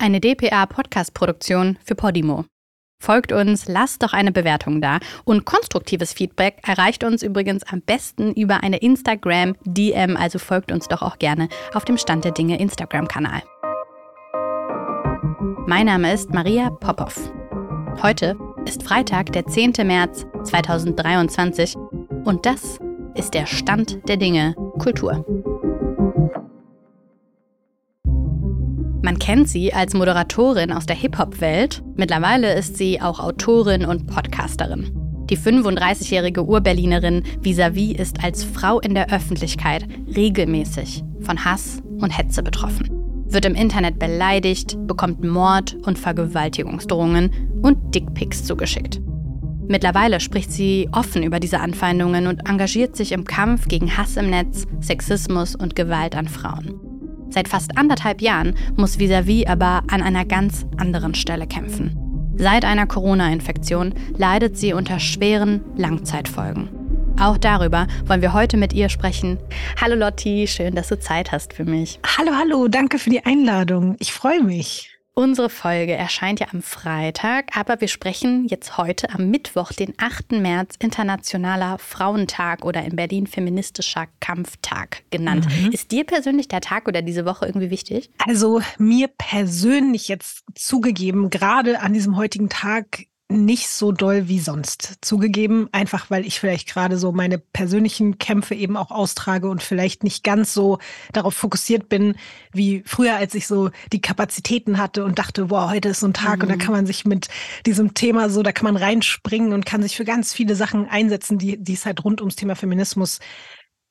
eine DPA-Podcast-Produktion für Podimo. Folgt uns, lasst doch eine Bewertung da. Und konstruktives Feedback erreicht uns übrigens am besten über eine Instagram-DM, also folgt uns doch auch gerne auf dem Stand der Dinge Instagram-Kanal. Mein Name ist Maria Popov. Heute ist Freitag, der 10. März 2023 und das ist der Stand der Dinge Kultur. Man kennt sie als Moderatorin aus der Hip-Hop-Welt. Mittlerweile ist sie auch Autorin und Podcasterin. Die 35-jährige Urberlinerin Visavi ist als Frau in der Öffentlichkeit regelmäßig von Hass und Hetze betroffen. Wird im Internet beleidigt, bekommt Mord- und Vergewaltigungsdrohungen und Dickpics zugeschickt. Mittlerweile spricht sie offen über diese Anfeindungen und engagiert sich im Kampf gegen Hass im Netz, Sexismus und Gewalt an Frauen. Seit fast anderthalb Jahren muss Visavi aber an einer ganz anderen Stelle kämpfen. Seit einer Corona-Infektion leidet sie unter schweren Langzeitfolgen. Auch darüber wollen wir heute mit ihr sprechen. Hallo Lotti, schön, dass du Zeit hast für mich. Hallo, hallo, danke für die Einladung. Ich freue mich. Unsere Folge erscheint ja am Freitag, aber wir sprechen jetzt heute am Mittwoch, den 8. März, Internationaler Frauentag oder in Berlin Feministischer Kampftag genannt. Mhm. Ist dir persönlich der Tag oder diese Woche irgendwie wichtig? Also mir persönlich jetzt zugegeben, gerade an diesem heutigen Tag nicht so doll wie sonst zugegeben, einfach weil ich vielleicht gerade so meine persönlichen Kämpfe eben auch austrage und vielleicht nicht ganz so darauf fokussiert bin wie früher, als ich so die Kapazitäten hatte und dachte, wow, heute ist so ein Tag mhm. und da mhm. kann man sich mit diesem Thema so, da kann man reinspringen und kann sich für ganz viele Sachen einsetzen, die, die es halt rund ums Thema Feminismus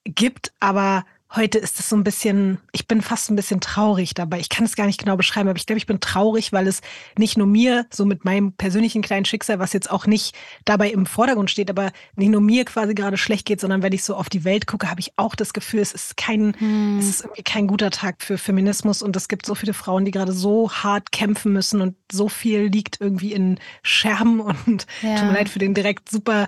gibt. Aber Heute ist es so ein bisschen, ich bin fast ein bisschen traurig dabei. Ich kann es gar nicht genau beschreiben, aber ich glaube, ich bin traurig, weil es nicht nur mir, so mit meinem persönlichen kleinen Schicksal, was jetzt auch nicht dabei im Vordergrund steht, aber nicht nur mir quasi gerade schlecht geht, sondern wenn ich so auf die Welt gucke, habe ich auch das Gefühl, es ist kein, hm. es ist irgendwie kein guter Tag für Feminismus und es gibt so viele Frauen, die gerade so hart kämpfen müssen und so viel liegt irgendwie in Scherben und ja. tut mir leid für den direkt super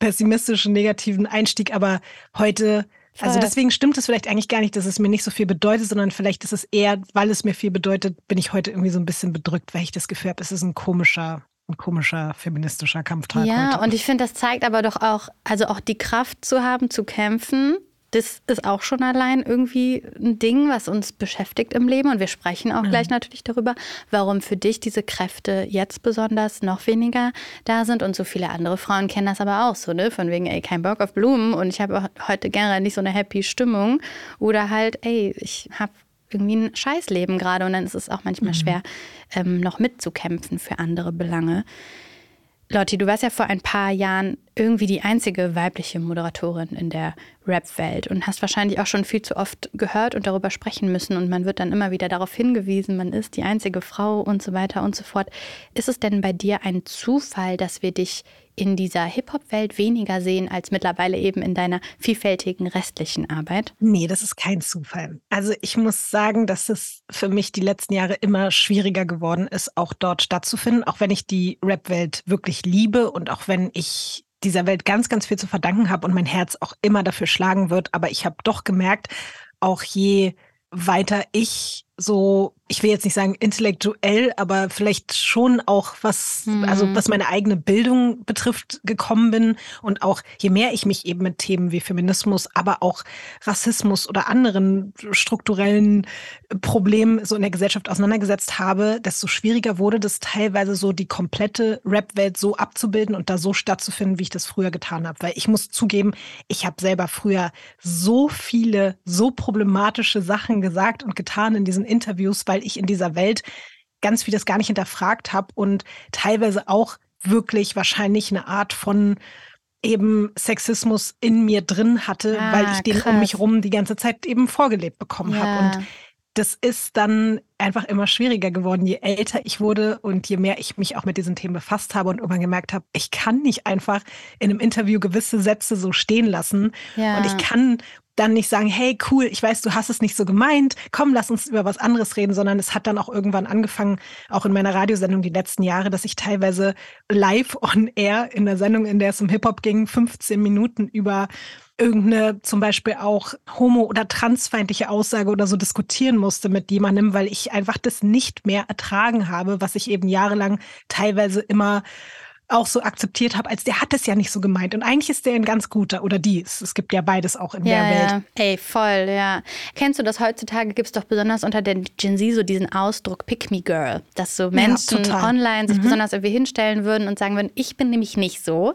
pessimistischen, negativen Einstieg, aber heute also deswegen stimmt es vielleicht eigentlich gar nicht, dass es mir nicht so viel bedeutet, sondern vielleicht ist es eher, weil es mir viel bedeutet, bin ich heute irgendwie so ein bisschen bedrückt, weil ich das Gefühl habe, es ist ein komischer, ein komischer feministischer Kampftag. Ja, heute. und ich finde, das zeigt aber doch auch, also auch die Kraft zu haben, zu kämpfen das ist auch schon allein irgendwie ein Ding, was uns beschäftigt im Leben. Und wir sprechen auch mhm. gleich natürlich darüber, warum für dich diese Kräfte jetzt besonders noch weniger da sind. Und so viele andere Frauen kennen das aber auch so, ne? Von wegen, ey, kein Bock auf Blumen und ich habe heute generell nicht so eine happy Stimmung. Oder halt, ey, ich habe irgendwie ein Scheißleben gerade und dann ist es auch manchmal mhm. schwer, ähm, noch mitzukämpfen für andere Belange. Lotti, du warst ja vor ein paar Jahren irgendwie die einzige weibliche Moderatorin in der Rap-Welt und hast wahrscheinlich auch schon viel zu oft gehört und darüber sprechen müssen und man wird dann immer wieder darauf hingewiesen, man ist die einzige Frau und so weiter und so fort. Ist es denn bei dir ein Zufall, dass wir dich in dieser Hip-Hop-Welt weniger sehen als mittlerweile eben in deiner vielfältigen restlichen Arbeit? Nee, das ist kein Zufall. Also ich muss sagen, dass es für mich die letzten Jahre immer schwieriger geworden ist, auch dort stattzufinden, auch wenn ich die Rap-Welt wirklich liebe und auch wenn ich dieser Welt ganz, ganz viel zu verdanken habe und mein Herz auch immer dafür schlagen wird. Aber ich habe doch gemerkt, auch je weiter ich so ich will jetzt nicht sagen intellektuell, aber vielleicht schon auch was, mhm. also was meine eigene Bildung betrifft, gekommen bin. Und auch je mehr ich mich eben mit Themen wie Feminismus, aber auch Rassismus oder anderen strukturellen Problemen so in der Gesellschaft auseinandergesetzt habe, desto schwieriger wurde das teilweise so die komplette Rap-Welt so abzubilden und da so stattzufinden, wie ich das früher getan habe. Weil ich muss zugeben, ich habe selber früher so viele, so problematische Sachen gesagt und getan in diesen Interviews, weil weil ich in dieser Welt ganz vieles gar nicht hinterfragt habe und teilweise auch wirklich wahrscheinlich eine Art von eben Sexismus in mir drin hatte, ah, weil ich den krass. um mich rum die ganze Zeit eben vorgelebt bekommen ja. habe. Und das ist dann einfach immer schwieriger geworden, je älter ich wurde und je mehr ich mich auch mit diesen Themen befasst habe und irgendwann gemerkt habe, ich kann nicht einfach in einem Interview gewisse Sätze so stehen lassen. Ja. Und ich kann dann nicht sagen, hey, cool, ich weiß, du hast es nicht so gemeint, komm, lass uns über was anderes reden, sondern es hat dann auch irgendwann angefangen, auch in meiner Radiosendung die letzten Jahre, dass ich teilweise live on air in der Sendung, in der es um Hip-Hop ging, 15 Minuten über irgendeine zum Beispiel auch homo- oder transfeindliche Aussage oder so diskutieren musste mit jemandem, weil ich einfach das nicht mehr ertragen habe, was ich eben jahrelang teilweise immer auch so akzeptiert habe, als der hat es ja nicht so gemeint. Und eigentlich ist der ein ganz guter oder die. Es, gibt ja beides auch in ja, der Welt. Ja. Ey, voll, ja. Kennst du das heutzutage? Gibt es doch besonders unter der Gen Z so diesen Ausdruck Pick Me Girl, dass so Menschen ja, online sich mhm. besonders irgendwie hinstellen würden und sagen würden, ich bin nämlich nicht so.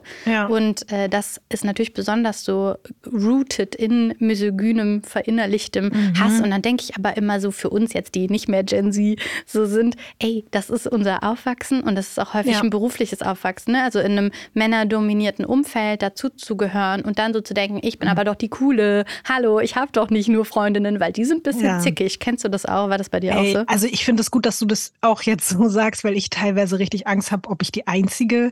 Und äh, das ist natürlich besonders so rooted in misogynem, verinnerlichtem mhm. Hass. Und dann denke ich aber immer so für uns jetzt, die nicht mehr Gen Z so sind, ey, das ist unser Aufwachsen und das ist auch häufig ein berufliches Aufwachsen aufwachst, ne? also in einem männerdominierten Umfeld dazu zu gehören und dann so zu denken, ich bin mhm. aber doch die coole, hallo, ich habe doch nicht nur Freundinnen, weil die sind ein bisschen ja. zickig. Kennst du das auch? War das bei dir Ey, auch so? Also ich finde es gut, dass du das auch jetzt so sagst, weil ich teilweise richtig Angst habe, ob ich die Einzige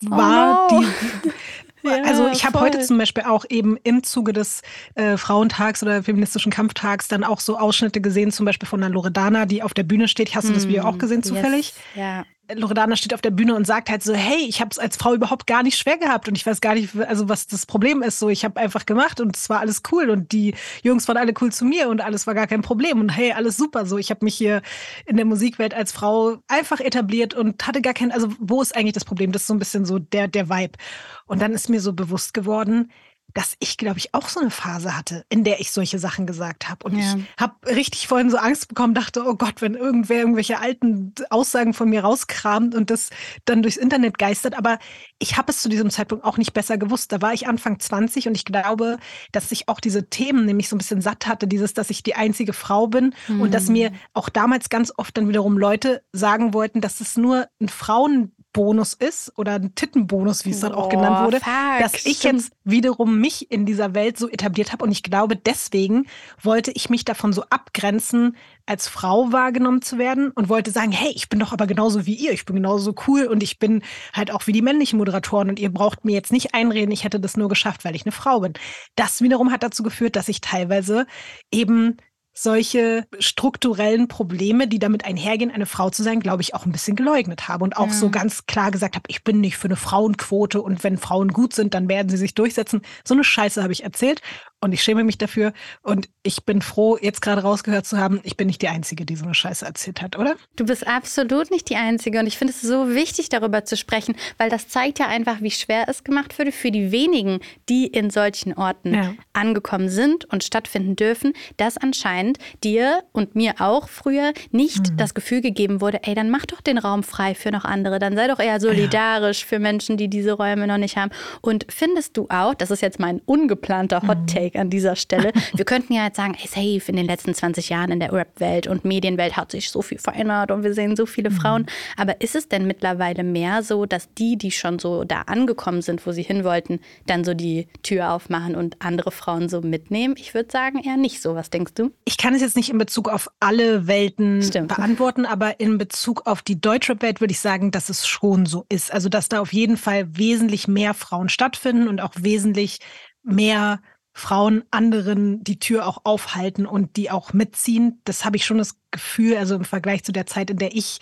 war, oh no. die, Ja, also ich habe heute zum Beispiel auch eben im Zuge des äh, Frauentags oder feministischen Kampftags dann auch so Ausschnitte gesehen, zum Beispiel von der Loredana, die auf der Bühne steht. Hast du das Video auch mm, gesehen zufällig? Yes. Ja. Loredana steht auf der Bühne und sagt halt so, hey, ich habe es als Frau überhaupt gar nicht schwer gehabt und ich weiß gar nicht, also was das Problem ist. So, ich habe einfach gemacht und es war alles cool und die Jungs waren alle cool zu mir und alles war gar kein Problem und hey, alles super. So, ich habe mich hier in der Musikwelt als Frau einfach etabliert und hatte gar kein, also wo ist eigentlich das Problem? Das ist so ein bisschen so der der Vibe. Und dann ist mir so bewusst geworden, dass ich, glaube ich, auch so eine Phase hatte, in der ich solche Sachen gesagt habe. Und ja. ich habe richtig vorhin so Angst bekommen, dachte, oh Gott, wenn irgendwer irgendwelche alten Aussagen von mir rauskramt und das dann durchs Internet geistert. Aber ich habe es zu diesem Zeitpunkt auch nicht besser gewusst. Da war ich Anfang 20 und ich glaube, dass ich auch diese Themen nämlich so ein bisschen satt hatte, dieses, dass ich die einzige Frau bin mhm. und dass mir auch damals ganz oft dann wiederum Leute sagen wollten, dass es nur ein Frauen Bonus ist oder ein Tittenbonus, wie es dann auch genannt wurde, fuck, dass ich stimmt. jetzt wiederum mich in dieser Welt so etabliert habe. Und ich glaube, deswegen wollte ich mich davon so abgrenzen, als Frau wahrgenommen zu werden und wollte sagen, hey, ich bin doch aber genauso wie ihr, ich bin genauso cool und ich bin halt auch wie die männlichen Moderatoren und ihr braucht mir jetzt nicht einreden, ich hätte das nur geschafft, weil ich eine Frau bin. Das wiederum hat dazu geführt, dass ich teilweise eben solche strukturellen Probleme, die damit einhergehen, eine Frau zu sein, glaube ich, auch ein bisschen geleugnet habe und auch ja. so ganz klar gesagt habe, ich bin nicht für eine Frauenquote und wenn Frauen gut sind, dann werden sie sich durchsetzen. So eine Scheiße habe ich erzählt und ich schäme mich dafür. Und ich bin froh, jetzt gerade rausgehört zu haben, ich bin nicht die Einzige, die so eine Scheiße erzählt hat, oder? Du bist absolut nicht die Einzige. Und ich finde es so wichtig, darüber zu sprechen, weil das zeigt ja einfach, wie schwer es gemacht wurde für die wenigen, die in solchen Orten ja. angekommen sind und stattfinden dürfen, dass anscheinend dir und mir auch früher nicht mhm. das Gefühl gegeben wurde, ey, dann mach doch den Raum frei für noch andere. Dann sei doch eher solidarisch ja. für Menschen, die diese Räume noch nicht haben. Und findest du auch, das ist jetzt mein ungeplanter Hot Take, mhm Take an dieser Stelle. Wir könnten ja jetzt sagen, hey, safe, in den letzten 20 Jahren in der Rap-Welt und Medienwelt hat sich so viel verändert und wir sehen so viele mhm. Frauen. Aber ist es denn mittlerweile mehr so, dass die, die schon so da angekommen sind, wo sie hin wollten, dann so die Tür aufmachen und andere Frauen so mitnehmen? Ich würde sagen, eher nicht so. Was denkst du? Ich kann es jetzt nicht in Bezug auf alle Welten Stimmt. beantworten, aber in Bezug auf die deutsche Welt würde ich sagen, dass es schon so ist. Also, dass da auf jeden Fall wesentlich mehr Frauen stattfinden und auch wesentlich mehr Frauen anderen die Tür auch aufhalten und die auch mitziehen. Das habe ich schon das Gefühl, also im Vergleich zu der Zeit, in der ich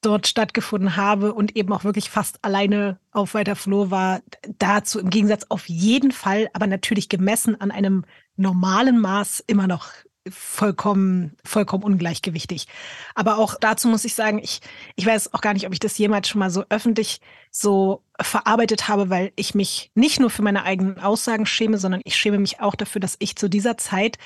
dort stattgefunden habe und eben auch wirklich fast alleine auf weiter Flur war, dazu im Gegensatz auf jeden Fall, aber natürlich gemessen an einem normalen Maß immer noch vollkommen, vollkommen ungleichgewichtig. Aber auch dazu muss ich sagen, ich, ich weiß auch gar nicht, ob ich das jemals schon mal so öffentlich so verarbeitet habe, weil ich mich nicht nur für meine eigenen Aussagen schäme, sondern ich schäme mich auch dafür, dass ich zu dieser Zeit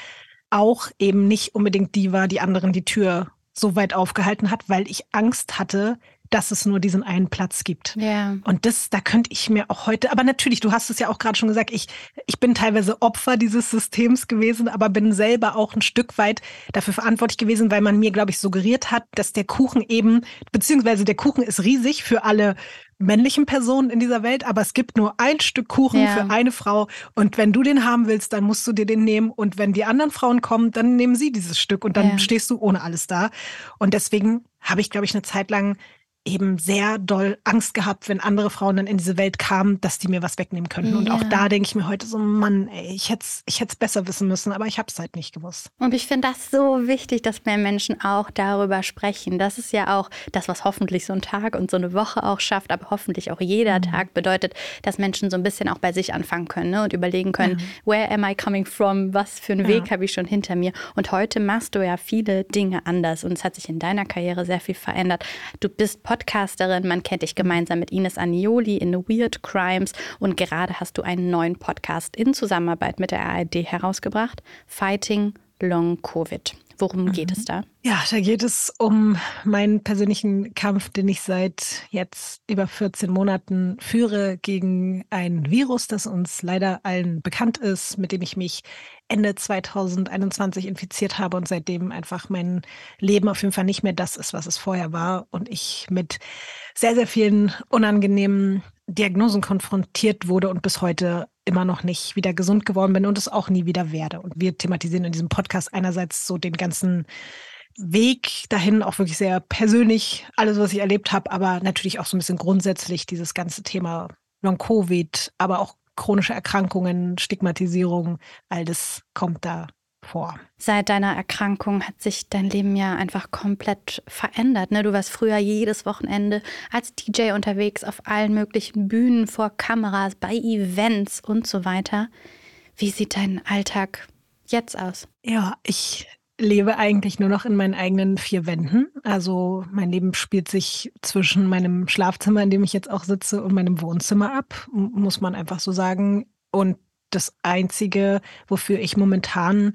auch eben nicht unbedingt die war, die anderen die Tür so weit aufgehalten hat, weil ich Angst hatte, dass es nur diesen einen Platz gibt. Ja. Und das, da könnte ich mir auch heute, aber natürlich, du hast es ja auch gerade schon gesagt, ich, ich bin teilweise Opfer dieses Systems gewesen, aber bin selber auch ein Stück weit dafür verantwortlich gewesen, weil man mir, glaube ich, suggeriert hat, dass der Kuchen eben, beziehungsweise der Kuchen ist riesig für alle männlichen Personen in dieser Welt, aber es gibt nur ein Stück Kuchen ja. für eine Frau und wenn du den haben willst, dann musst du dir den nehmen und wenn die anderen Frauen kommen, dann nehmen sie dieses Stück und dann ja. stehst du ohne alles da. Und deswegen habe ich, glaube ich, eine Zeit lang eben sehr doll Angst gehabt, wenn andere Frauen dann in diese Welt kamen, dass die mir was wegnehmen könnten. Und auch da denke ich mir heute so, Mann, ey, ich hätte es ich besser wissen müssen, aber ich habe es halt nicht gewusst. Und ich finde das so wichtig, dass mehr Menschen auch darüber sprechen. Das ist ja auch das, was hoffentlich so ein Tag und so eine Woche auch schafft, aber hoffentlich auch jeder mhm. Tag bedeutet, dass Menschen so ein bisschen auch bei sich anfangen können ne? und überlegen können, mhm. where am I coming from? Was für einen ja. Weg habe ich schon hinter mir? Und heute machst du ja viele Dinge anders und es hat sich in deiner Karriere sehr viel verändert. Du bist Podcasterin, man kennt dich gemeinsam mit Ines Anioli in Weird Crimes und gerade hast du einen neuen Podcast in Zusammenarbeit mit der ARD herausgebracht, Fighting Long Covid. Worum geht es da? Ja, da geht es um meinen persönlichen Kampf, den ich seit jetzt über 14 Monaten führe gegen ein Virus, das uns leider allen bekannt ist, mit dem ich mich Ende 2021 infiziert habe und seitdem einfach mein Leben auf jeden Fall nicht mehr das ist, was es vorher war und ich mit sehr, sehr vielen unangenehmen Diagnosen konfrontiert wurde und bis heute immer noch nicht wieder gesund geworden bin und es auch nie wieder werde. Und wir thematisieren in diesem Podcast einerseits so den ganzen Weg dahin, auch wirklich sehr persönlich, alles, was ich erlebt habe, aber natürlich auch so ein bisschen grundsätzlich dieses ganze Thema Long-Covid, aber auch chronische Erkrankungen, Stigmatisierung, all das kommt da vor. Seit deiner Erkrankung hat sich dein Leben ja einfach komplett verändert. Ne? Du warst früher jedes Wochenende als DJ unterwegs auf allen möglichen Bühnen, vor Kameras, bei Events und so weiter. Wie sieht dein Alltag jetzt aus? Ja, ich lebe eigentlich nur noch in meinen eigenen vier Wänden. Also mein Leben spielt sich zwischen meinem Schlafzimmer, in dem ich jetzt auch sitze, und meinem Wohnzimmer ab, muss man einfach so sagen. Und das Einzige, wofür ich momentan,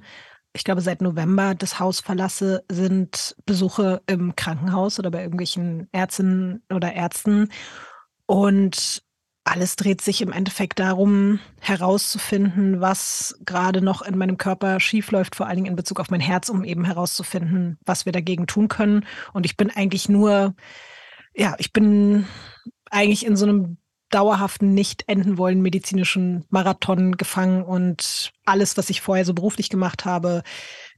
ich glaube seit November, das Haus verlasse, sind Besuche im Krankenhaus oder bei irgendwelchen Ärztinnen oder Ärzten. Und alles dreht sich im Endeffekt darum, herauszufinden, was gerade noch in meinem Körper schiefläuft, vor allen Dingen in Bezug auf mein Herz, um eben herauszufinden, was wir dagegen tun können. Und ich bin eigentlich nur, ja, ich bin eigentlich in so einem dauerhaften, nicht enden wollen medizinischen Marathon gefangen und alles, was ich vorher so beruflich gemacht habe,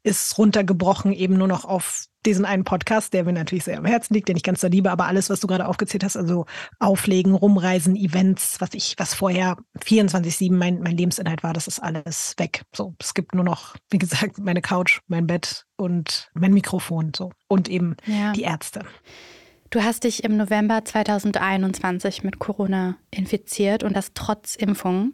ist runtergebrochen eben nur noch auf diesen einen Podcast, der mir natürlich sehr am Herzen liegt, den ich ganz so liebe, aber alles, was du gerade aufgezählt hast, also Auflegen, Rumreisen, Events, was ich, was vorher 24-7 mein, mein Lebensinhalt war, das ist alles weg. So, es gibt nur noch, wie gesagt, meine Couch, mein Bett und mein Mikrofon, so. Und eben ja. die Ärzte. Du hast dich im November 2021 mit Corona infiziert und das trotz Impfung.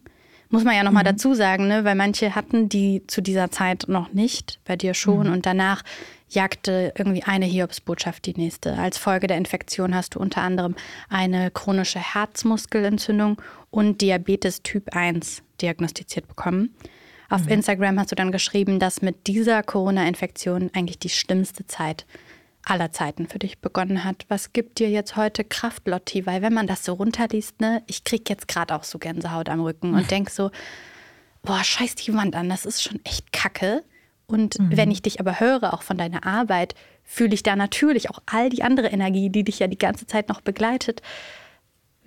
Muss man ja nochmal mhm. dazu sagen, ne? weil manche hatten die zu dieser Zeit noch nicht, bei dir schon. Mhm. Und danach jagte irgendwie eine Hiobsbotschaft die nächste. Als Folge der Infektion hast du unter anderem eine chronische Herzmuskelentzündung und Diabetes Typ 1 diagnostiziert bekommen. Auf mhm. Instagram hast du dann geschrieben, dass mit dieser Corona-Infektion eigentlich die schlimmste Zeit aller Zeiten für dich begonnen hat. Was gibt dir jetzt heute Kraft, Lotti? Weil wenn man das so runterliest, ne, ich krieg jetzt gerade auch so Gänsehaut am Rücken und denk so, boah, scheiß die Wand an, das ist schon echt kacke. Und mhm. wenn ich dich aber höre, auch von deiner Arbeit, fühle ich da natürlich auch all die andere Energie, die dich ja die ganze Zeit noch begleitet.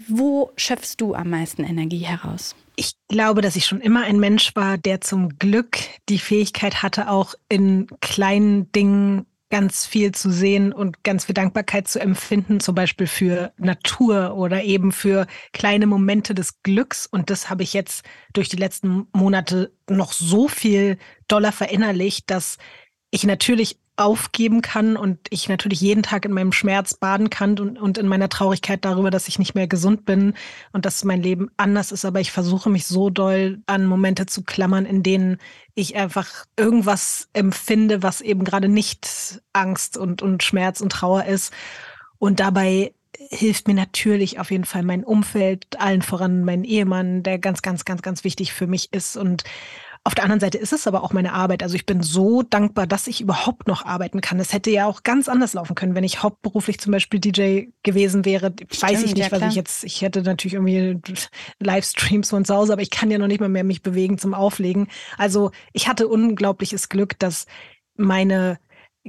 Wo schöpfst du am meisten Energie heraus? Ich glaube, dass ich schon immer ein Mensch war, der zum Glück die Fähigkeit hatte, auch in kleinen Dingen ganz viel zu sehen und ganz viel Dankbarkeit zu empfinden, zum Beispiel für Natur oder eben für kleine Momente des Glücks. Und das habe ich jetzt durch die letzten Monate noch so viel doller verinnerlicht, dass ich natürlich aufgeben kann und ich natürlich jeden Tag in meinem Schmerz baden kann und, und in meiner Traurigkeit darüber, dass ich nicht mehr gesund bin und dass mein Leben anders ist. Aber ich versuche mich so doll an Momente zu klammern, in denen ich einfach irgendwas empfinde, was eben gerade nicht Angst und, und Schmerz und Trauer ist. Und dabei hilft mir natürlich auf jeden Fall mein Umfeld, allen voran mein Ehemann, der ganz, ganz, ganz, ganz wichtig für mich ist und auf der anderen Seite ist es aber auch meine Arbeit. Also ich bin so dankbar, dass ich überhaupt noch arbeiten kann. Es hätte ja auch ganz anders laufen können, wenn ich hauptberuflich zum Beispiel DJ gewesen wäre. Stimmt, Weiß ich nicht, ja, was ich jetzt, ich hätte natürlich irgendwie Livestreams von zu Hause, aber ich kann ja noch nicht mal mehr mich bewegen zum Auflegen. Also ich hatte unglaubliches Glück, dass meine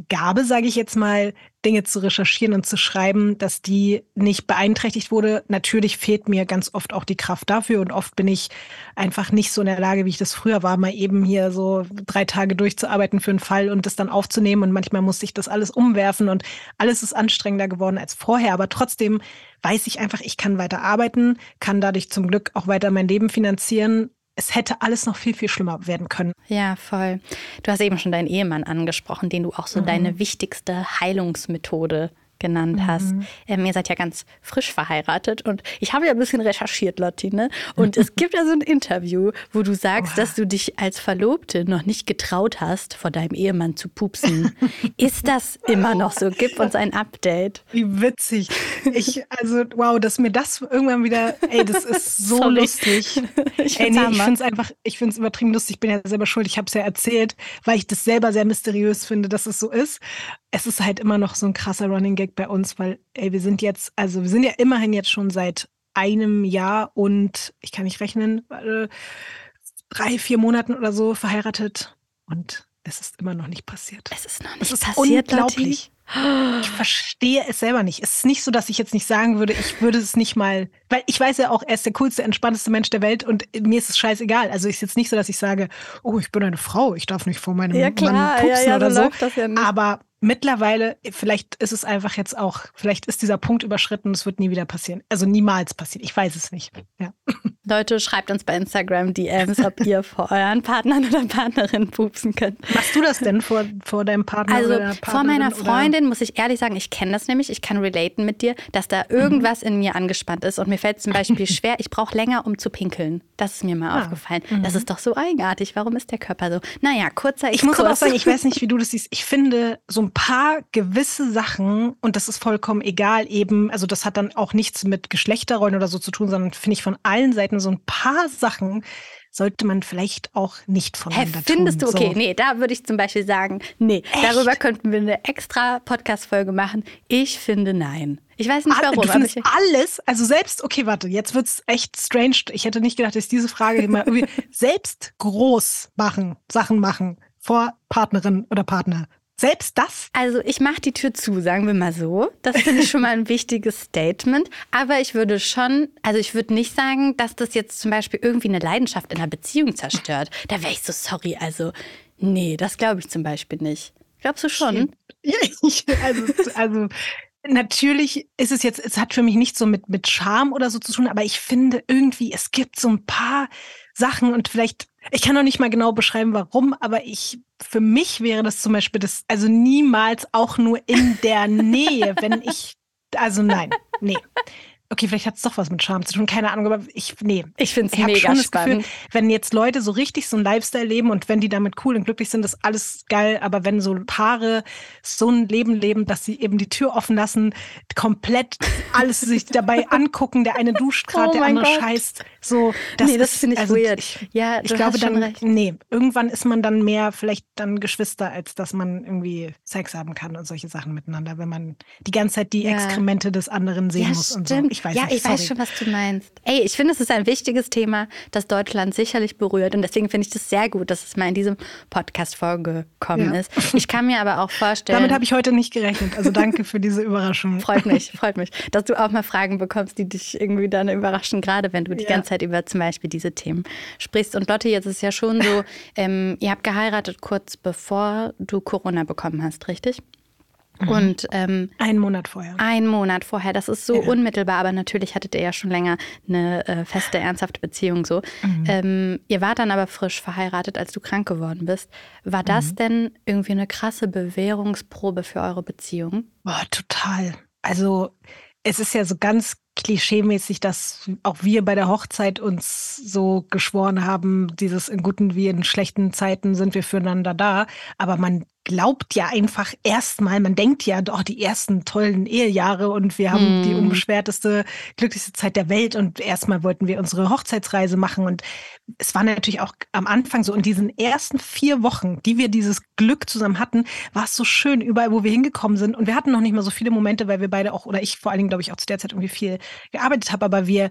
Gabe, sage ich jetzt mal, Dinge zu recherchieren und zu schreiben, dass die nicht beeinträchtigt wurde. Natürlich fehlt mir ganz oft auch die Kraft dafür und oft bin ich einfach nicht so in der Lage, wie ich das früher war, mal eben hier so drei Tage durchzuarbeiten für einen Fall und das dann aufzunehmen. Und manchmal muss ich das alles umwerfen und alles ist anstrengender geworden als vorher, aber trotzdem weiß ich einfach, ich kann weiter arbeiten, kann dadurch zum Glück auch weiter mein Leben finanzieren es hätte alles noch viel, viel schlimmer werden können. Ja, voll. Du hast eben schon deinen Ehemann angesprochen, den du auch so mhm. deine wichtigste Heilungsmethode genannt mhm. hast. Ähm, ihr seid ja ganz frisch verheiratet und ich habe ja ein bisschen recherchiert, Lotti, ne? Und es gibt ja so ein Interview, wo du sagst, Oha. dass du dich als Verlobte noch nicht getraut hast, vor deinem Ehemann zu pupsen. Ist das immer noch so? Gib uns ein Update. Wie witzig. Ich, also, wow, dass mir das irgendwann wieder, ey, das ist so Sorry. lustig. Ich nee, finde es einfach, ich finde es übertrieben lustig. Ich bin ja selber schuld. Ich habe es ja erzählt, weil ich das selber sehr mysteriös finde, dass es so ist. Es ist halt immer noch so ein krasser Running Gag bei uns, weil, ey, wir sind jetzt, also wir sind ja immerhin jetzt schon seit einem Jahr und ich kann nicht rechnen, äh, drei, vier Monaten oder so verheiratet und es ist immer noch nicht passiert. Es ist noch nicht es ist passiert, unglaublich. Ich verstehe es selber nicht. Es ist nicht so, dass ich jetzt nicht sagen würde, ich würde es nicht mal, weil ich weiß ja auch, er ist der coolste, entspannteste Mensch der Welt und mir ist es scheißegal. Also ist jetzt nicht so, dass ich sage, oh, ich bin eine Frau, ich darf nicht vor meinem ja, klar, Mann pupsen ja, ja, oder so. Ja Aber mittlerweile, vielleicht ist es einfach jetzt auch, vielleicht ist dieser Punkt überschritten es wird nie wieder passieren. Also niemals passieren. Ich weiß es nicht. Ja. Leute, schreibt uns bei Instagram DMs, ob ihr vor euren Partnern oder Partnerin pupsen könnt. Machst du das denn vor, vor deinem Partner also, oder vor meiner Freundin oder? muss ich ehrlich sagen, ich kenne das nämlich, ich kann relaten mit dir, dass da irgendwas mhm. in mir angespannt ist und mir fällt zum Beispiel schwer, ich brauche länger, um zu pinkeln. Das ist mir mal ah. aufgefallen. Mhm. Das ist doch so eigenartig. Warum ist der Körper so? Naja, kurzer Ich muss aber auch sagen, ich weiß nicht, wie du das siehst. Ich finde so ein paar gewisse Sachen, und das ist vollkommen egal, eben, also das hat dann auch nichts mit Geschlechterrollen oder so zu tun, sondern finde ich von allen Seiten so ein paar Sachen, sollte man vielleicht auch nicht voneinander Hä, findest tun. du, okay, so. nee, da würde ich zum Beispiel sagen, nee, Echt? darüber könnten wir eine extra Podcast-Folge machen. Ich finde nein. Ich weiß nicht warum. Du findest alles, also selbst, okay, warte, jetzt wird es echt strange. Ich hätte nicht gedacht, dass ich diese Frage immer irgendwie selbst groß machen, Sachen machen vor Partnerin oder Partner. Selbst das? Also ich mache die Tür zu, sagen wir mal so. Das finde ich schon mal ein wichtiges Statement. Aber ich würde schon, also ich würde nicht sagen, dass das jetzt zum Beispiel irgendwie eine Leidenschaft in einer Beziehung zerstört. Da wäre ich so sorry. Also nee, das glaube ich zum Beispiel nicht. Glaubst du schon? Ja, ich, also, also Natürlich ist es jetzt, es hat für mich nicht so mit, mit Charme oder so zu tun, aber ich finde irgendwie, es gibt so ein paar Sachen und vielleicht, ich kann noch nicht mal genau beschreiben, warum, aber ich, für mich wäre das zum Beispiel das, also niemals auch nur in der Nähe, wenn ich, also nein, nee. Okay, vielleicht hat es doch was mit Charme zu tun, keine Ahnung, aber ich, nee. Ich finde es mega schon das spannend. Gefühl, wenn jetzt Leute so richtig so ein Lifestyle leben und wenn die damit cool und glücklich sind, ist alles geil, aber wenn so Paare so ein Leben leben, dass sie eben die Tür offen lassen, komplett alles sich dabei angucken, der eine duscht gerade, oh der andere Gott. scheißt, so. Das, nee, das finde ich also weird. Ich, ja, ich glaube dann, recht. nee, irgendwann ist man dann mehr vielleicht dann Geschwister, als dass man irgendwie Sex haben kann und solche Sachen miteinander, wenn man die ganze Zeit die ja. Exkremente des anderen sehen ja, muss und so. Ich weiß ja, nicht, ich sorry. weiß schon, was du meinst. Ey, ich finde, es ist ein wichtiges Thema, das Deutschland sicherlich berührt. Und deswegen finde ich das sehr gut, dass es mal in diesem Podcast vorgekommen ja. ist. Ich kann mir aber auch vorstellen. Damit habe ich heute nicht gerechnet. Also danke für diese Überraschung. freut mich, freut mich, dass du auch mal Fragen bekommst, die dich irgendwie dann überraschen, gerade wenn du die ganze Zeit über zum Beispiel diese Themen sprichst. Und Lotte, jetzt ist es ja schon so, ähm, ihr habt geheiratet kurz bevor du Corona bekommen hast, richtig? Mhm. Und ähm, einen Monat vorher. Ein Monat vorher. Das ist so ja. unmittelbar, aber natürlich hattet ihr ja schon länger eine äh, feste, ernsthafte Beziehung so. Mhm. Ähm, ihr wart dann aber frisch verheiratet, als du krank geworden bist. War das mhm. denn irgendwie eine krasse Bewährungsprobe für eure Beziehung? Boah, total. Also es ist ja so ganz klischeemäßig, dass auch wir bei der Hochzeit uns so geschworen haben, dieses in guten wie in schlechten Zeiten sind wir füreinander da. Aber man glaubt ja einfach erstmal, man denkt ja doch die ersten tollen Ehejahre und wir haben mm. die unbeschwerteste, glücklichste Zeit der Welt und erstmal wollten wir unsere Hochzeitsreise machen. Und es war natürlich auch am Anfang so in diesen ersten vier Wochen, die wir dieses Glück zusammen hatten, war es so schön überall, wo wir hingekommen sind. Und wir hatten noch nicht mal so viele Momente, weil wir beide auch oder ich vor allen Dingen glaube ich auch zu der Zeit irgendwie viel gearbeitet habe, aber wir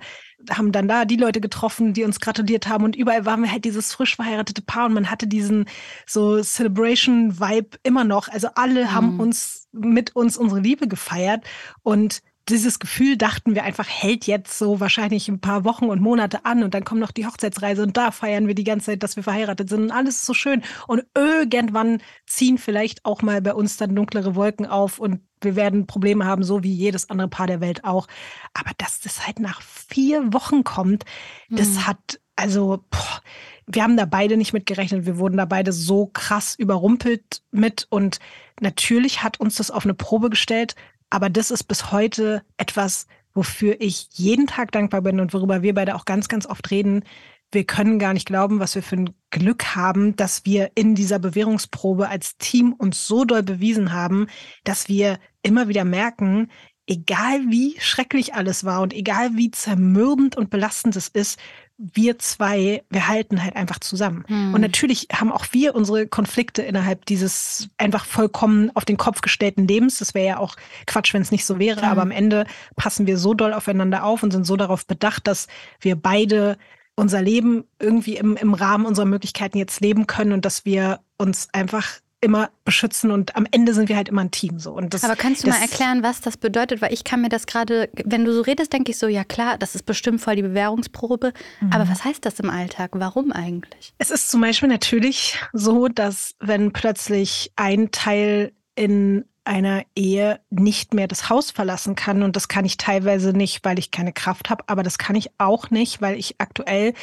haben dann da die Leute getroffen, die uns gratuliert haben. Und überall waren wir halt dieses frisch verheiratete Paar. Und man hatte diesen so Celebration-Vibe Vibe immer noch. Also alle mhm. haben uns mit uns unsere Liebe gefeiert und dieses Gefühl dachten wir einfach hält jetzt so wahrscheinlich ein paar Wochen und Monate an und dann kommt noch die Hochzeitsreise und da feiern wir die ganze Zeit, dass wir verheiratet sind und alles ist so schön und irgendwann ziehen vielleicht auch mal bei uns dann dunklere Wolken auf und wir werden Probleme haben, so wie jedes andere Paar der Welt auch. Aber dass das halt nach vier Wochen kommt, mhm. das hat also boah, wir haben da beide nicht mit gerechnet. Wir wurden da beide so krass überrumpelt mit und natürlich hat uns das auf eine Probe gestellt, aber das ist bis heute etwas, wofür ich jeden Tag dankbar bin und worüber wir beide auch ganz, ganz oft reden. Wir können gar nicht glauben, was wir für ein Glück haben, dass wir in dieser Bewährungsprobe als Team uns so doll bewiesen haben, dass wir immer wieder merken, egal wie schrecklich alles war und egal wie zermürbend und belastend es ist, wir zwei, wir halten halt einfach zusammen. Hm. Und natürlich haben auch wir unsere Konflikte innerhalb dieses einfach vollkommen auf den Kopf gestellten Lebens. Das wäre ja auch Quatsch, wenn es nicht so wäre. Hm. Aber am Ende passen wir so doll aufeinander auf und sind so darauf bedacht, dass wir beide unser Leben irgendwie im, im Rahmen unserer Möglichkeiten jetzt leben können und dass wir uns einfach immer beschützen und am Ende sind wir halt immer ein Team so. Und das, Aber kannst du mal erklären, was das bedeutet? Weil ich kann mir das gerade, wenn du so redest, denke ich so, ja klar, das ist bestimmt voll die Bewährungsprobe. Mhm. Aber was heißt das im Alltag? Warum eigentlich? Es ist zum Beispiel natürlich so, dass wenn plötzlich ein Teil in einer Ehe nicht mehr das Haus verlassen kann. Und das kann ich teilweise nicht, weil ich keine Kraft habe, aber das kann ich auch nicht, weil ich aktuell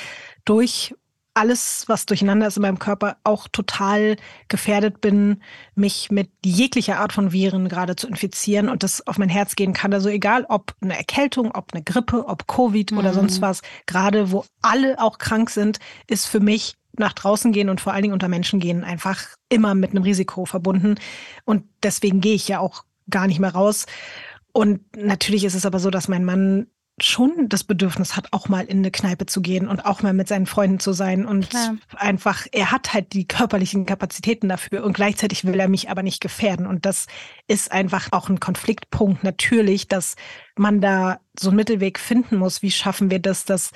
durch alles, was durcheinander ist in meinem Körper, auch total gefährdet bin, mich mit jeglicher Art von Viren gerade zu infizieren und das auf mein Herz gehen kann. Also egal, ob eine Erkältung, ob eine Grippe, ob Covid mhm. oder sonst was, gerade wo alle auch krank sind, ist für mich nach draußen gehen und vor allen Dingen unter Menschen gehen einfach immer mit einem Risiko verbunden. Und deswegen gehe ich ja auch gar nicht mehr raus. Und natürlich ist es aber so, dass mein Mann schon das Bedürfnis hat, auch mal in eine Kneipe zu gehen und auch mal mit seinen Freunden zu sein und Klar. einfach, er hat halt die körperlichen Kapazitäten dafür und gleichzeitig will er mich aber nicht gefährden. Und das ist einfach auch ein Konfliktpunkt natürlich, dass man da so einen Mittelweg finden muss. Wie schaffen wir das, dass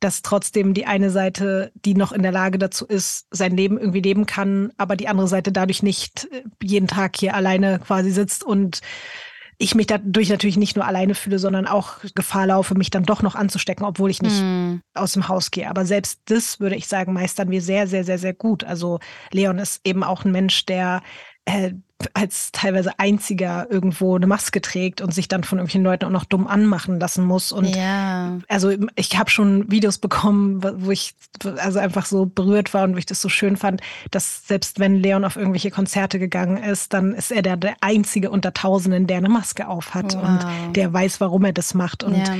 dass trotzdem die eine Seite, die noch in der Lage dazu ist, sein Leben irgendwie leben kann, aber die andere Seite dadurch nicht äh, jeden Tag hier alleine quasi sitzt und ich mich dadurch natürlich nicht nur alleine fühle, sondern auch Gefahr laufe, mich dann doch noch anzustecken, obwohl ich nicht hm. aus dem Haus gehe. Aber selbst das, würde ich sagen, meistern wir sehr, sehr, sehr, sehr gut. Also Leon ist eben auch ein Mensch, der äh, als teilweise einziger irgendwo eine Maske trägt und sich dann von irgendwelchen Leuten auch noch dumm anmachen lassen muss. Und ja. also ich habe schon Videos bekommen, wo ich also einfach so berührt war und wo ich das so schön fand, dass selbst wenn Leon auf irgendwelche Konzerte gegangen ist, dann ist er der, der Einzige unter Tausenden, der eine Maske aufhat wow. und der weiß, warum er das macht. Und ja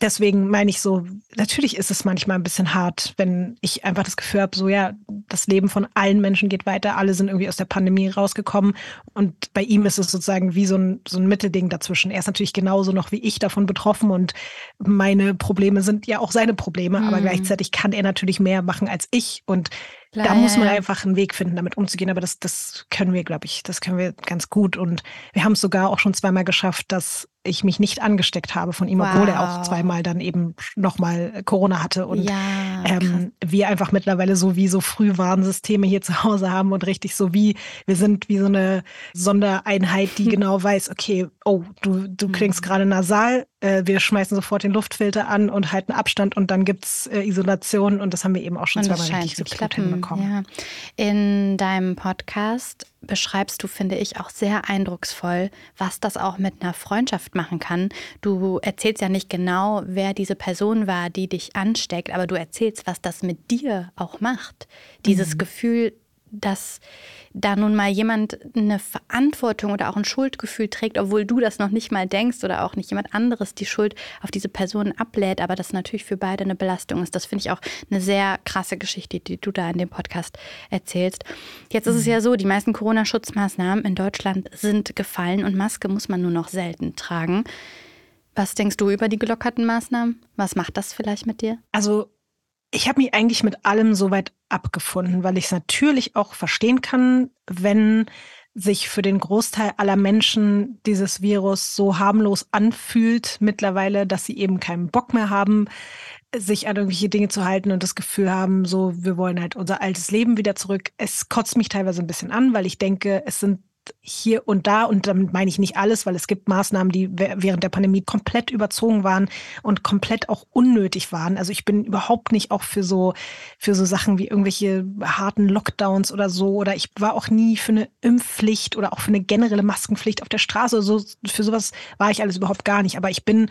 deswegen meine ich so, natürlich ist es manchmal ein bisschen hart, wenn ich einfach das Gefühl habe, so ja, das Leben von allen Menschen geht weiter, alle sind irgendwie aus der Pandemie rausgekommen und bei ihm ist es sozusagen wie so ein, so ein Mittelding dazwischen. Er ist natürlich genauso noch wie ich davon betroffen und meine Probleme sind ja auch seine Probleme, mhm. aber gleichzeitig kann er natürlich mehr machen als ich und Klar, da muss man einfach einen Weg finden, damit umzugehen. Aber das, das können wir, glaube ich, das können wir ganz gut. Und wir haben es sogar auch schon zweimal geschafft, dass ich mich nicht angesteckt habe von ihm, wow. obwohl er auch zweimal dann eben nochmal Corona hatte. Und ja, ähm, wir einfach mittlerweile so wie so Frühwarnsysteme hier zu Hause haben und richtig so wie, wir sind wie so eine Sondereinheit, die genau weiß, okay, oh, du, du klingst mhm. gerade nasal, äh, wir schmeißen sofort den Luftfilter an und halten Abstand und dann gibt's äh, Isolation und das haben wir eben auch schon und zweimal richtig, richtig gut hinbekommen. Ja. In deinem Podcast beschreibst du, finde ich, auch sehr eindrucksvoll, was das auch mit einer Freundschaft machen kann. Du erzählst ja nicht genau, wer diese Person war, die dich ansteckt, aber du erzählst, was das mit dir auch macht. Dieses mhm. Gefühl, dass da nun mal jemand eine Verantwortung oder auch ein Schuldgefühl trägt, obwohl du das noch nicht mal denkst oder auch nicht jemand anderes die Schuld auf diese Person ablädt, aber das natürlich für beide eine Belastung ist. Das finde ich auch eine sehr krasse Geschichte, die du da in dem Podcast erzählst. Jetzt ist es ja so, die meisten Corona-Schutzmaßnahmen in Deutschland sind gefallen und Maske muss man nur noch selten tragen. Was denkst du über die gelockerten Maßnahmen? Was macht das vielleicht mit dir? Also ich habe mich eigentlich mit allem soweit abgefunden, weil ich es natürlich auch verstehen kann, wenn sich für den Großteil aller Menschen dieses Virus so harmlos anfühlt mittlerweile, dass sie eben keinen Bock mehr haben, sich an irgendwelche Dinge zu halten und das Gefühl haben, so, wir wollen halt unser altes Leben wieder zurück. Es kotzt mich teilweise ein bisschen an, weil ich denke, es sind hier und da, und damit meine ich nicht alles, weil es gibt Maßnahmen, die während der Pandemie komplett überzogen waren und komplett auch unnötig waren. Also ich bin überhaupt nicht auch für so, für so Sachen wie irgendwelche harten Lockdowns oder so. Oder ich war auch nie für eine Impfpflicht oder auch für eine generelle Maskenpflicht auf der Straße. So, für sowas war ich alles überhaupt gar nicht. Aber ich bin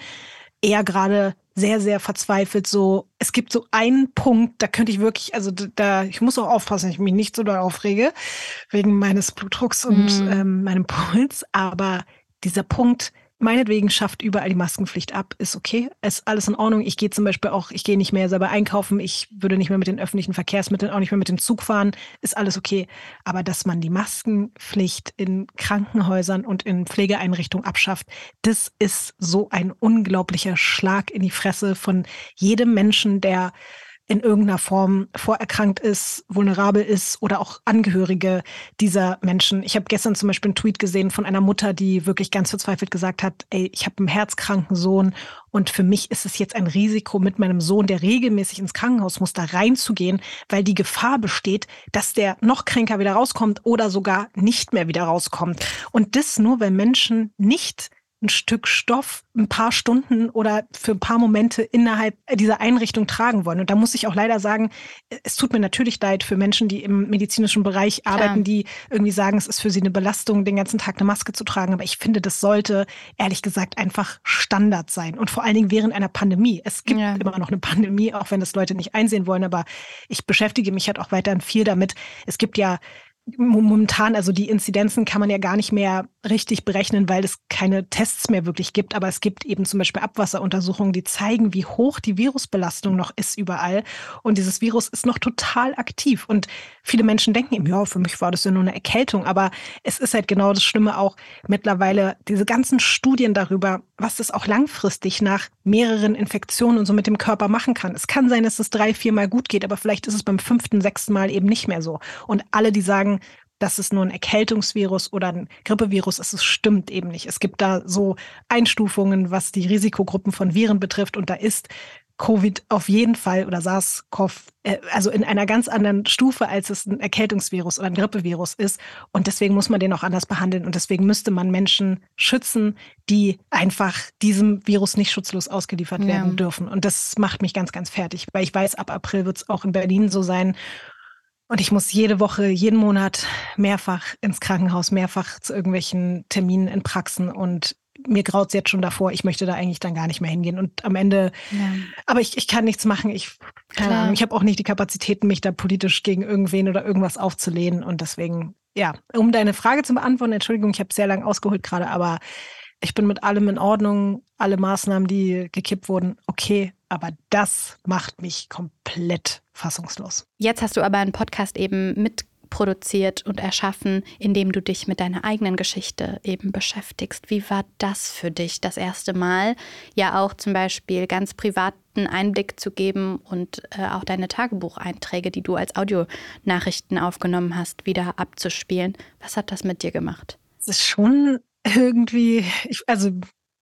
eher gerade sehr, sehr verzweifelt. So, es gibt so einen Punkt, da könnte ich wirklich, also da, ich muss auch aufpassen, dass ich mich nicht so doll aufrege, wegen meines Blutdrucks und mm. ähm, meinem Puls. Aber dieser Punkt, meinetwegen schafft überall die Maskenpflicht ab, ist okay, ist alles in Ordnung. Ich gehe zum Beispiel auch, ich gehe nicht mehr selber einkaufen, ich würde nicht mehr mit den öffentlichen Verkehrsmitteln, auch nicht mehr mit dem Zug fahren, ist alles okay. Aber dass man die Maskenpflicht in Krankenhäusern und in Pflegeeinrichtungen abschafft, das ist so ein unglaublicher Schlag in die Fresse von jedem Menschen, der in irgendeiner Form vorerkrankt ist, vulnerabel ist oder auch Angehörige dieser Menschen. Ich habe gestern zum Beispiel einen Tweet gesehen von einer Mutter, die wirklich ganz verzweifelt gesagt hat, ey, ich habe einen herzkranken Sohn und für mich ist es jetzt ein Risiko mit meinem Sohn, der regelmäßig ins Krankenhaus muss, da reinzugehen, weil die Gefahr besteht, dass der noch kränker wieder rauskommt oder sogar nicht mehr wieder rauskommt. Und das nur, weil Menschen nicht ein Stück Stoff ein paar Stunden oder für ein paar Momente innerhalb dieser Einrichtung tragen wollen. Und da muss ich auch leider sagen, es tut mir natürlich leid für Menschen, die im medizinischen Bereich arbeiten, ja. die irgendwie sagen, es ist für sie eine Belastung, den ganzen Tag eine Maske zu tragen. Aber ich finde, das sollte ehrlich gesagt einfach Standard sein. Und vor allen Dingen während einer Pandemie. Es gibt ja. immer noch eine Pandemie, auch wenn das Leute nicht einsehen wollen. Aber ich beschäftige mich halt auch weiterhin viel damit. Es gibt ja momentan, also die Inzidenzen kann man ja gar nicht mehr richtig berechnen, weil es keine Tests mehr wirklich gibt. Aber es gibt eben zum Beispiel Abwasseruntersuchungen, die zeigen, wie hoch die Virusbelastung noch ist überall. Und dieses Virus ist noch total aktiv. Und viele Menschen denken eben, ja, für mich war das ja nur eine Erkältung. Aber es ist halt genau das Schlimme auch mittlerweile, diese ganzen Studien darüber, was das auch langfristig nach mehreren Infektionen und so mit dem Körper machen kann. Es kann sein, dass es drei, viermal gut geht, aber vielleicht ist es beim fünften, sechsten Mal eben nicht mehr so. Und alle, die sagen, dass es nur ein Erkältungsvirus oder ein Grippevirus ist, es stimmt eben nicht. Es gibt da so Einstufungen, was die Risikogruppen von Viren betrifft. Und da ist Covid auf jeden Fall oder SARS-CoV, äh, also in einer ganz anderen Stufe, als es ein Erkältungsvirus oder ein Grippevirus ist. Und deswegen muss man den auch anders behandeln. Und deswegen müsste man Menschen schützen, die einfach diesem Virus nicht schutzlos ausgeliefert ja. werden dürfen. Und das macht mich ganz, ganz fertig, weil ich weiß, ab April wird es auch in Berlin so sein. Und ich muss jede Woche, jeden Monat mehrfach ins Krankenhaus, mehrfach zu irgendwelchen Terminen in Praxen. Und mir graut es jetzt schon davor, ich möchte da eigentlich dann gar nicht mehr hingehen. Und am Ende, ja. aber ich, ich kann nichts machen. Ich, keine Ahnung, ich habe auch nicht die Kapazitäten, mich da politisch gegen irgendwen oder irgendwas aufzulehnen. Und deswegen, ja, um deine Frage zu beantworten, Entschuldigung, ich habe sehr lange ausgeholt gerade, aber ich bin mit allem in Ordnung, alle Maßnahmen, die gekippt wurden, okay, aber das macht mich komplett fassungslos. Jetzt hast du aber einen Podcast eben mit produziert und erschaffen, indem du dich mit deiner eigenen Geschichte eben beschäftigst. Wie war das für dich, das erste Mal ja auch zum Beispiel ganz privaten Einblick zu geben und äh, auch deine Tagebucheinträge, die du als Audionachrichten aufgenommen hast, wieder abzuspielen? Was hat das mit dir gemacht? Es ist schon irgendwie, ich, also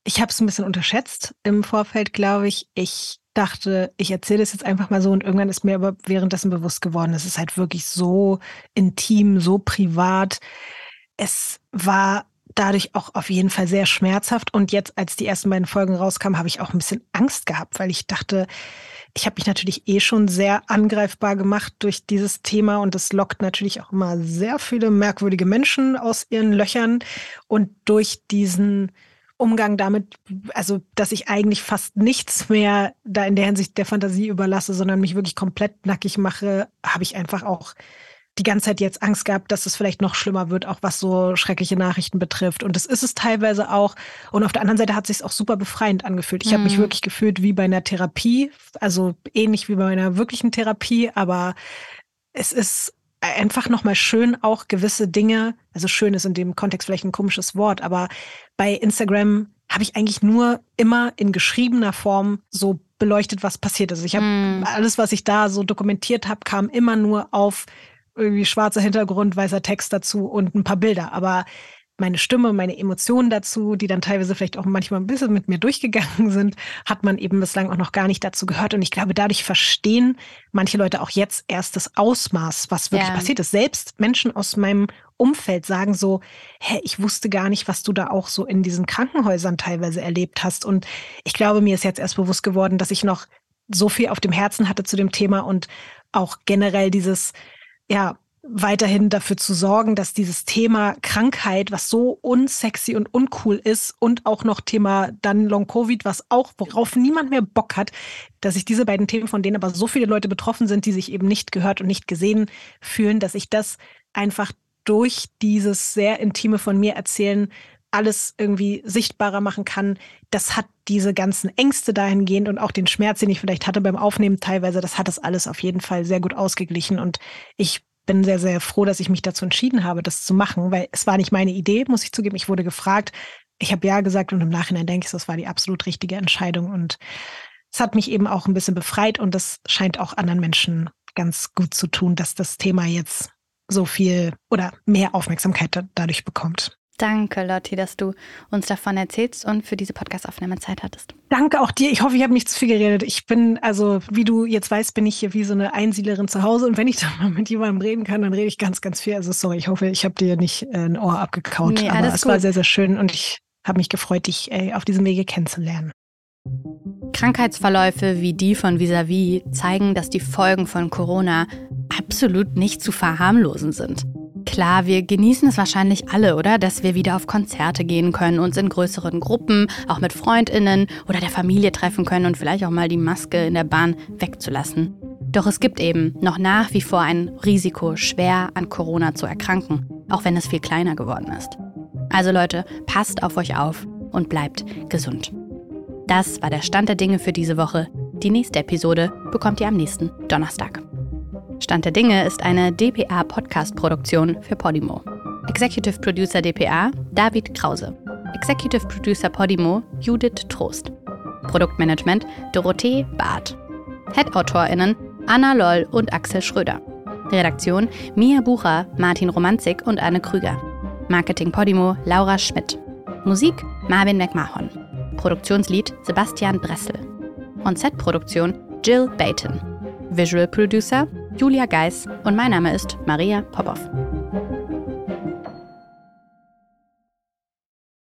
ich habe es ein bisschen unterschätzt im Vorfeld, glaube ich. Ich dachte, ich erzähle es jetzt einfach mal so und irgendwann ist mir aber währenddessen bewusst geworden, es ist halt wirklich so intim, so privat. Es war dadurch auch auf jeden Fall sehr schmerzhaft und jetzt, als die ersten beiden Folgen rauskamen, habe ich auch ein bisschen Angst gehabt, weil ich dachte, ich habe mich natürlich eh schon sehr angreifbar gemacht durch dieses Thema und das lockt natürlich auch immer sehr viele merkwürdige Menschen aus ihren Löchern und durch diesen Umgang damit, also dass ich eigentlich fast nichts mehr da in der Hinsicht der Fantasie überlasse, sondern mich wirklich komplett nackig mache, habe ich einfach auch die ganze Zeit jetzt Angst gehabt, dass es vielleicht noch schlimmer wird, auch was so schreckliche Nachrichten betrifft. Und das ist es teilweise auch. Und auf der anderen Seite hat es sich auch super befreiend angefühlt. Ich mhm. habe mich wirklich gefühlt wie bei einer Therapie, also ähnlich wie bei einer wirklichen Therapie, aber es ist einfach nochmal schön auch gewisse Dinge, also schön ist in dem Kontext vielleicht ein komisches Wort, aber bei Instagram habe ich eigentlich nur immer in geschriebener Form so beleuchtet, was passiert ist. Ich habe mm. alles, was ich da so dokumentiert habe, kam immer nur auf irgendwie schwarzer Hintergrund, weißer Text dazu und ein paar Bilder. Aber meine Stimme, meine Emotionen dazu, die dann teilweise vielleicht auch manchmal ein bisschen mit mir durchgegangen sind, hat man eben bislang auch noch gar nicht dazu gehört. Und ich glaube, dadurch verstehen manche Leute auch jetzt erst das Ausmaß, was wirklich ja. passiert ist. Selbst Menschen aus meinem Umfeld sagen so, hä, ich wusste gar nicht, was du da auch so in diesen Krankenhäusern teilweise erlebt hast. Und ich glaube, mir ist jetzt erst bewusst geworden, dass ich noch so viel auf dem Herzen hatte zu dem Thema und auch generell dieses, ja, weiterhin dafür zu sorgen, dass dieses Thema Krankheit, was so unsexy und uncool ist und auch noch Thema dann Long Covid, was auch, worauf niemand mehr Bock hat, dass ich diese beiden Themen, von denen aber so viele Leute betroffen sind, die sich eben nicht gehört und nicht gesehen fühlen, dass ich das einfach durch dieses sehr intime von mir erzählen alles irgendwie sichtbarer machen kann. Das hat diese ganzen Ängste dahingehend und auch den Schmerz, den ich vielleicht hatte beim Aufnehmen teilweise, das hat das alles auf jeden Fall sehr gut ausgeglichen. Und ich bin sehr, sehr froh, dass ich mich dazu entschieden habe, das zu machen, weil es war nicht meine Idee, muss ich zugeben. Ich wurde gefragt. Ich habe ja gesagt und im Nachhinein denke ich, das war die absolut richtige Entscheidung. Und es hat mich eben auch ein bisschen befreit und das scheint auch anderen Menschen ganz gut zu tun, dass das Thema jetzt so viel oder mehr Aufmerksamkeit dadurch bekommt. Danke, Lotti, dass du uns davon erzählst und für diese Podcast-Aufnahme Zeit hattest. Danke auch dir. Ich hoffe, ich habe nicht zu viel geredet. Ich bin, also, wie du jetzt weißt, bin ich hier wie so eine Einsiedlerin zu Hause. Und wenn ich dann mal mit jemandem reden kann, dann rede ich ganz, ganz viel. Also, sorry, ich hoffe, ich habe dir nicht äh, ein Ohr abgekaut. Nee, aber es gut. war sehr, sehr schön und ich habe mich gefreut, dich äh, auf diesem Wege kennenzulernen. Krankheitsverläufe wie die von Visavi zeigen, dass die Folgen von Corona absolut nicht zu verharmlosen sind. Klar, wir genießen es wahrscheinlich alle, oder? Dass wir wieder auf Konzerte gehen können, uns in größeren Gruppen, auch mit Freundinnen oder der Familie treffen können und vielleicht auch mal die Maske in der Bahn wegzulassen. Doch es gibt eben noch nach wie vor ein Risiko, schwer an Corona zu erkranken, auch wenn es viel kleiner geworden ist. Also Leute, passt auf euch auf und bleibt gesund. Das war der Stand der Dinge für diese Woche. Die nächste Episode bekommt ihr am nächsten Donnerstag. Stand der Dinge ist eine DPA-Podcast-Produktion für Podimo. Executive Producer DPA David Krause. Executive Producer Podimo Judith Trost. Produktmanagement Dorothee Barth. Head-AutorInnen Anna Loll und Axel Schröder. Redaktion Mia Bucher, Martin Romanzik und Anne Krüger. Marketing Podimo Laura Schmidt. Musik Marvin McMahon. Produktionslied Sebastian Bressel. On-Set-Produktion Jill Bayton. Visual Producer Julia Geis und mein Name ist Maria Popov.